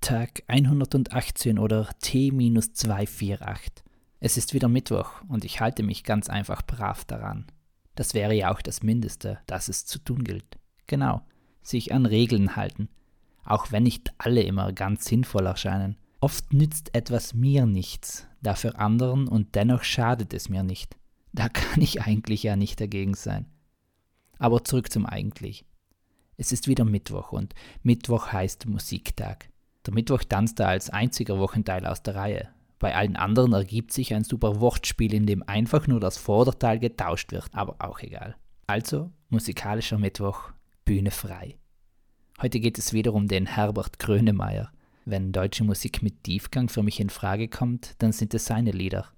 Tag 118 oder T-248. Es ist wieder Mittwoch und ich halte mich ganz einfach brav daran. Das wäre ja auch das Mindeste, das es zu tun gilt. Genau, sich an Regeln halten, auch wenn nicht alle immer ganz sinnvoll erscheinen. Oft nützt etwas mir nichts, dafür anderen und dennoch schadet es mir nicht. Da kann ich eigentlich ja nicht dagegen sein. Aber zurück zum Eigentlich. Es ist wieder Mittwoch und Mittwoch heißt Musiktag. Der Mittwoch tanzt da als einziger Wochenteil aus der Reihe. Bei allen anderen ergibt sich ein super Wortspiel, in dem einfach nur das Vorderteil getauscht wird, aber auch egal. Also musikalischer Mittwoch, Bühne frei. Heute geht es wieder um den Herbert Grönemeyer. Wenn deutsche Musik mit Tiefgang für mich in Frage kommt, dann sind es seine Lieder.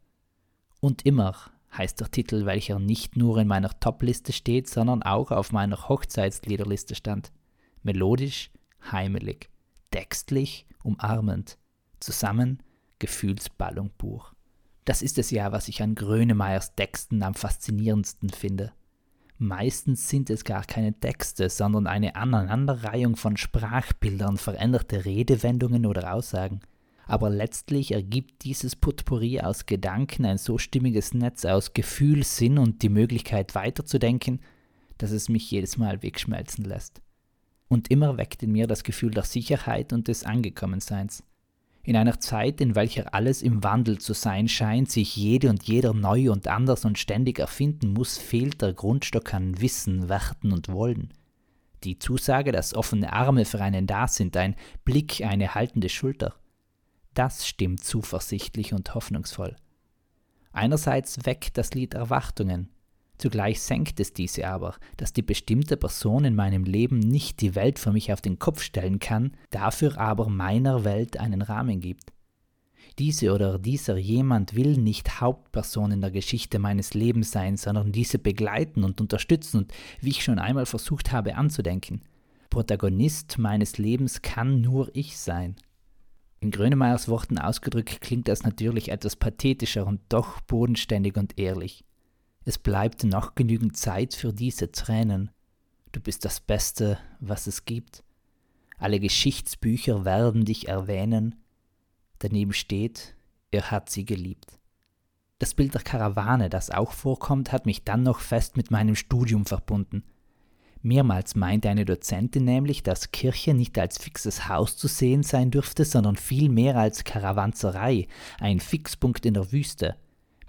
Und immer heißt der Titel, welcher nicht nur in meiner Top-Liste steht, sondern auch auf meiner Hochzeitsliederliste stand. Melodisch, heimelig, textlich, umarmend, zusammen Gefühlsballung pur. Das ist es ja, was ich an Grönemeyers Texten am faszinierendsten finde. Meistens sind es gar keine Texte, sondern eine Aneinanderreihung von Sprachbildern, veränderte Redewendungen oder Aussagen. Aber letztlich ergibt dieses Potpourri aus Gedanken ein so stimmiges Netz aus Gefühl, Sinn und die Möglichkeit weiterzudenken, dass es mich jedes Mal wegschmelzen lässt. Und immer weckt in mir das Gefühl der Sicherheit und des Angekommenseins. In einer Zeit, in welcher alles im Wandel zu sein scheint, sich jede und jeder neu und anders und ständig erfinden muss, fehlt der Grundstock an Wissen, Werten und Wollen. Die Zusage, dass offene Arme für einen da sind, ein Blick, eine haltende Schulter. Das stimmt zuversichtlich und hoffnungsvoll. Einerseits weckt das Lied Erwartungen, Zugleich senkt es diese aber, dass die bestimmte Person in meinem Leben nicht die Welt für mich auf den Kopf stellen kann, dafür aber meiner Welt einen Rahmen gibt. Diese oder dieser jemand will nicht Hauptperson in der Geschichte meines Lebens sein, sondern diese begleiten und unterstützen und, wie ich schon einmal versucht habe anzudenken, Protagonist meines Lebens kann nur ich sein. In Grönemeyers Worten ausgedrückt klingt das natürlich etwas pathetischer und doch bodenständig und ehrlich. Es bleibt noch genügend Zeit für diese Tränen. Du bist das Beste, was es gibt. Alle Geschichtsbücher werden dich erwähnen. Daneben steht, er hat sie geliebt. Das Bild der Karawane, das auch vorkommt, hat mich dann noch fest mit meinem Studium verbunden. Mehrmals meinte eine Dozentin nämlich, dass Kirche nicht als fixes Haus zu sehen sein dürfte, sondern vielmehr als Karawanserei, ein Fixpunkt in der Wüste.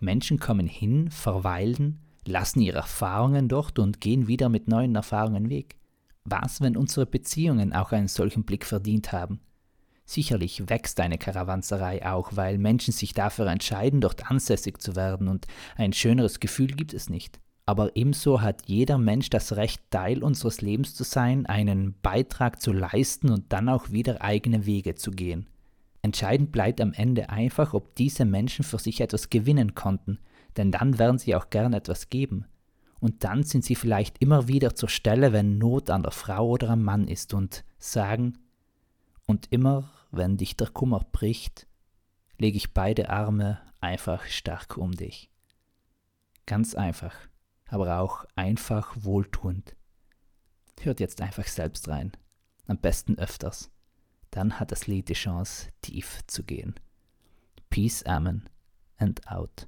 Menschen kommen hin, verweilen, lassen ihre Erfahrungen dort und gehen wieder mit neuen Erfahrungen weg. Was, wenn unsere Beziehungen auch einen solchen Blick verdient haben? Sicherlich wächst eine Karawanserei auch, weil Menschen sich dafür entscheiden, dort ansässig zu werden, und ein schöneres Gefühl gibt es nicht. Aber ebenso hat jeder Mensch das Recht, Teil unseres Lebens zu sein, einen Beitrag zu leisten und dann auch wieder eigene Wege zu gehen. Entscheidend bleibt am Ende einfach, ob diese Menschen für sich etwas gewinnen konnten, denn dann werden sie auch gern etwas geben. Und dann sind sie vielleicht immer wieder zur Stelle, wenn Not an der Frau oder am Mann ist und sagen, und immer, wenn dich der Kummer bricht, lege ich beide Arme einfach stark um dich. Ganz einfach, aber auch einfach wohltuend. Hört jetzt einfach selbst rein, am besten öfters dann hat das Lied die Chance, tief zu gehen. Peace, Amen and out.